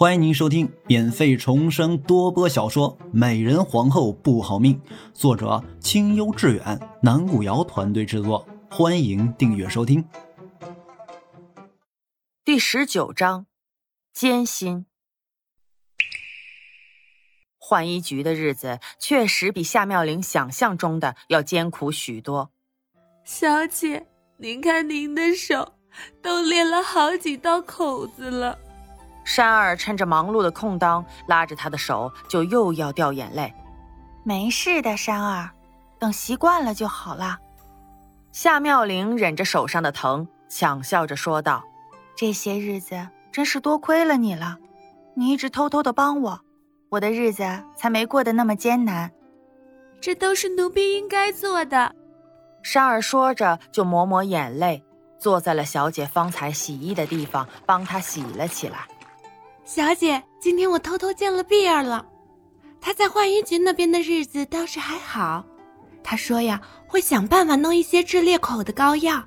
欢迎您收听免费重生多播小说《美人皇后不好命》，作者清幽致远，南古瑶团队制作。欢迎订阅收听。第十九章，艰辛。浣衣局的日子确实比夏妙玲想象中的要艰苦许多。小姐，您看您的手都裂了好几道口子了。山儿趁着忙碌的空当，拉着他的手，就又要掉眼泪。没事的，山儿，等习惯了就好了。夏妙玲忍着手上的疼，强笑着说道：“这些日子真是多亏了你了，你一直偷偷的帮我，我的日子才没过得那么艰难。这都是奴婢应该做的。”山儿说着，就抹抹眼泪，坐在了小姐方才洗衣的地方，帮她洗了起来。小姐，今天我偷偷见了碧儿了，她在浣衣局那边的日子倒是还好。她说呀，会想办法弄一些治裂口的膏药。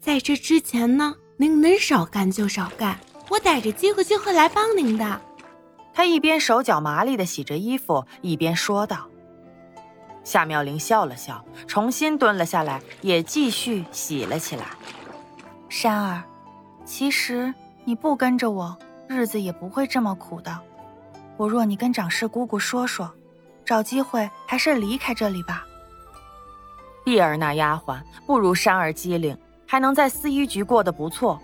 在这之前呢，您能少干就少干，我逮着机会就会来帮您的。她一边手脚麻利的洗着衣服，一边说道。夏妙玲笑了笑，重新蹲了下来，也继续洗了起来。山儿，其实你不跟着我。日子也不会这么苦的。我若你跟长氏姑姑说说，找机会还是离开这里吧。碧儿那丫鬟不如山儿机灵，还能在司医局过得不错。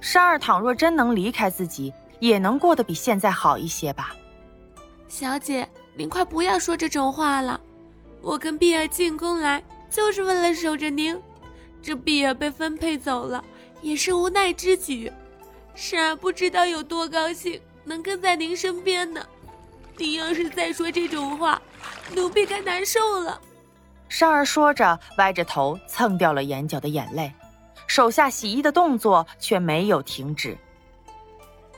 山儿倘若真能离开自己，也能过得比现在好一些吧。小姐，您快不要说这种话了。我跟碧儿进宫来，就是为了守着您。这碧儿被分配走了，也是无奈之举。珊儿不知道有多高兴能跟在您身边呢。您要是再说这种话，奴婢该难受了。珊儿说着，歪着头蹭掉了眼角的眼泪，手下洗衣的动作却没有停止。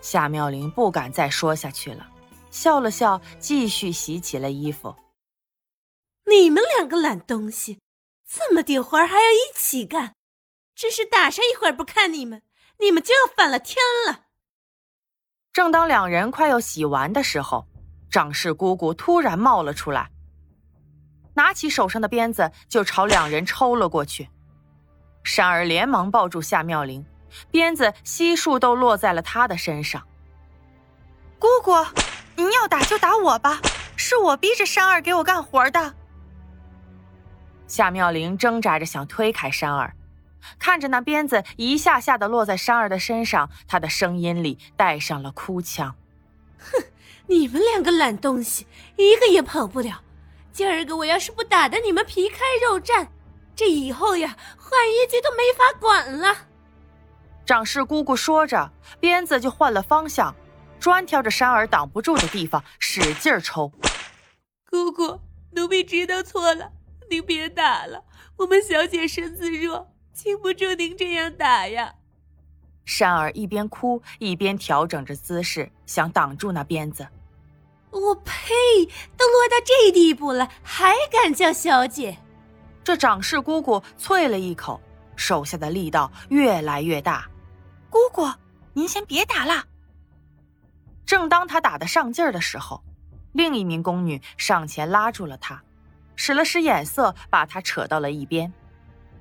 夏妙玲不敢再说下去了，笑了笑，继续洗起了衣服。你们两个懒东西，这么点活还要一起干，真是打上一会儿不看你们。你们就要反了天了！正当两人快要洗完的时候，长氏姑姑突然冒了出来，拿起手上的鞭子就朝两人抽了过去。山儿连忙抱住夏妙玲，鞭子悉数都落在了她的身上。姑姑，您要打就打我吧，是我逼着山儿给我干活的。夏妙玲挣扎着想推开山儿。看着那鞭子一下下的落在珊儿的身上，他的声音里带上了哭腔：“哼，你们两个懒东西，一个也跑不了。今儿个我要是不打得你们皮开肉绽，这以后呀，浣衣局都没法管了。”长氏姑姑说着，鞭子就换了方向，专挑着珊儿挡不住的地方使劲抽。姑姑，奴婢知道错了，您别打了，我们小姐身子弱。经不住您这样打呀！善儿一边哭一边调整着姿势，想挡住那鞭子。我呸！都落到这地步了，还敢叫小姐？这掌事姑姑啐了一口，手下的力道越来越大。姑姑，您先别打了。正当她打得上劲儿的时候，另一名宫女上前拉住了她，使了使眼色，把她扯到了一边。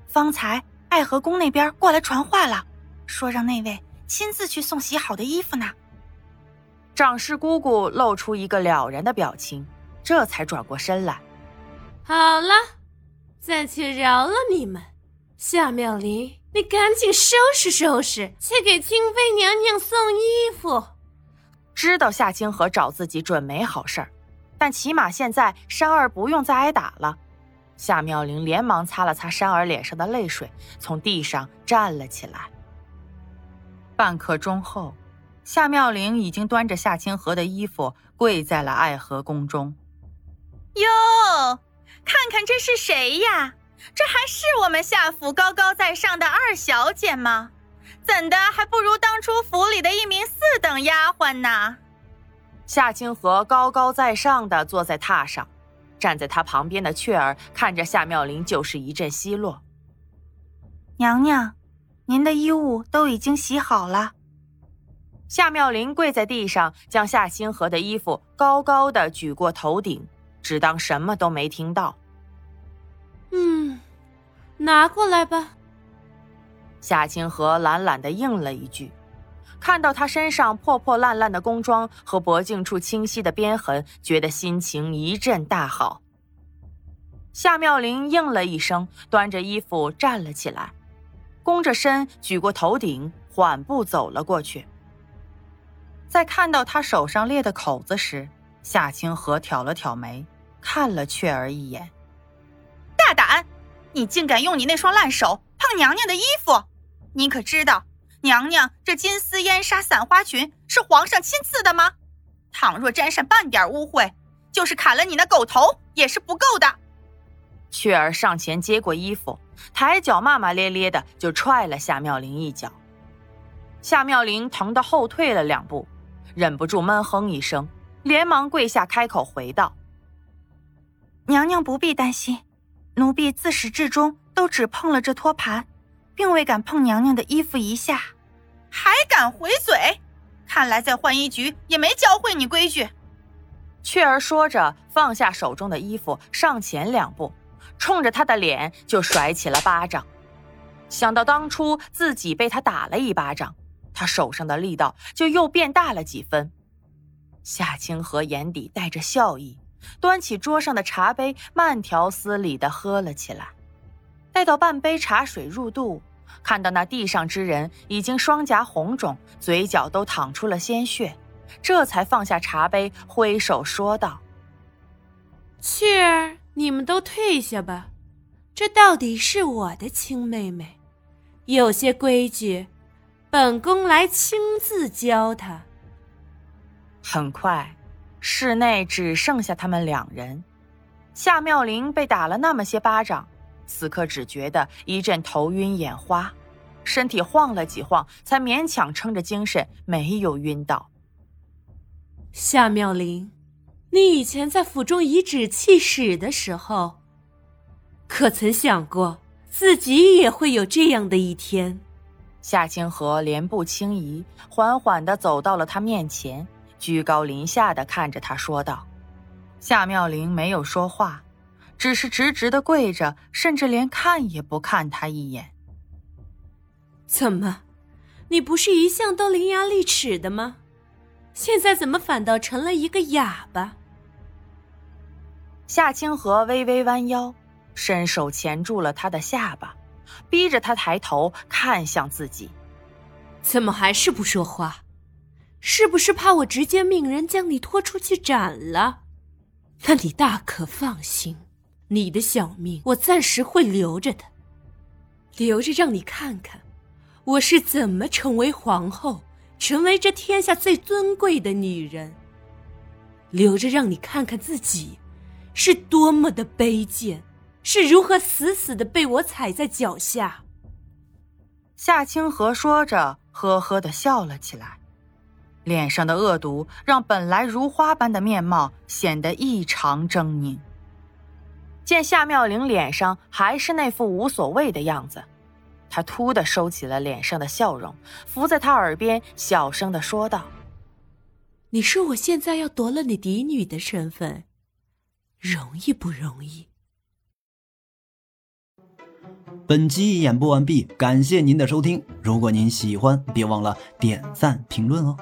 方才。爱和宫那边过来传话了，说让那位亲自去送洗好的衣服呢。长氏姑姑露出一个了然的表情，这才转过身来。好了，暂且饶了你们。夏妙玲，你赶紧收拾收拾，去给清妃娘娘送衣服。知道夏清河找自己准没好事儿，但起码现在珊儿不用再挨打了。夏妙玲连忙擦了擦珊儿脸上的泪水，从地上站了起来。半刻钟后，夏妙玲已经端着夏清河的衣服跪在了爱和宫中。哟，看看这是谁呀？这还是我们夏府高高在上的二小姐吗？怎的还不如当初府里的一名四等丫鬟呢？夏清河高高在上的坐在榻上。站在他旁边的雀儿看着夏妙玲，就是一阵奚落。娘娘，您的衣物都已经洗好了。夏妙玲跪在地上，将夏清河的衣服高高的举过头顶，只当什么都没听到。嗯，拿过来吧。夏清河懒懒的应了一句，看到他身上破破烂烂的工装和脖颈处清晰的鞭痕，觉得心情一阵大好。夏妙玲应了一声，端着衣服站了起来，弓着身，举过头顶，缓步走了过去。在看到他手上裂的口子时，夏清河挑了挑眉，看了雀儿一眼。大胆！你竟敢用你那双烂手碰娘娘的衣服！你可知道，娘娘这金丝烟纱散花裙是皇上亲赐的吗？倘若沾上半点污秽，就是砍了你那狗头也是不够的。雀儿上前接过衣服，抬脚骂骂咧咧的就踹了夏妙玲一脚。夏妙玲疼得后退了两步。忍不住闷哼一声，连忙跪下开口回道：“娘娘不必担心，奴婢自始至终都只碰了这托盘，并未敢碰娘娘的衣服一下，还敢回嘴？看来在浣衣局也没教会你规矩。”雀儿说着，放下手中的衣服，上前两步，冲着他的脸就甩起了巴掌。想到当初自己被他打了一巴掌。他手上的力道就又变大了几分，夏清河眼底带着笑意，端起桌上的茶杯，慢条斯理地喝了起来。待到半杯茶水入肚，看到那地上之人已经双颊红肿，嘴角都淌出了鲜血，这才放下茶杯，挥手说道：“雀儿，你们都退下吧，这到底是我的亲妹妹，有些规矩。”本宫来亲自教她。很快，室内只剩下他们两人。夏妙玲被打了那么些巴掌，此刻只觉得一阵头晕眼花，身体晃了几晃，才勉强撑着精神，没有晕倒。夏妙玲，你以前在府中颐指气使的时候，可曾想过自己也会有这样的一天？夏清河莲步轻移，缓缓地走到了他面前，居高临下地看着他说道：“夏妙玲没有说话，只是直直的跪着，甚至连看也不看他一眼。怎么，你不是一向都伶牙俐齿的吗？现在怎么反倒成了一个哑巴？”夏清河微微弯腰，伸手钳住了他的下巴。逼着他抬头看向自己，怎么还是不说话？是不是怕我直接命人将你拖出去斩了？那你大可放心，你的小命我暂时会留着的，留着让你看看我是怎么成为皇后，成为这天下最尊贵的女人。留着让你看看自己是多么的卑贱。是如何死死的被我踩在脚下？夏清河说着，呵呵的笑了起来，脸上的恶毒让本来如花般的面貌显得异常狰狞。见夏妙玲脸上还是那副无所谓的样子，他突的收起了脸上的笑容，伏在他耳边小声的说道：“你说我现在要夺了你嫡女的身份，容易不容易？”本集演播完毕，感谢您的收听。如果您喜欢，别忘了点赞评论哦。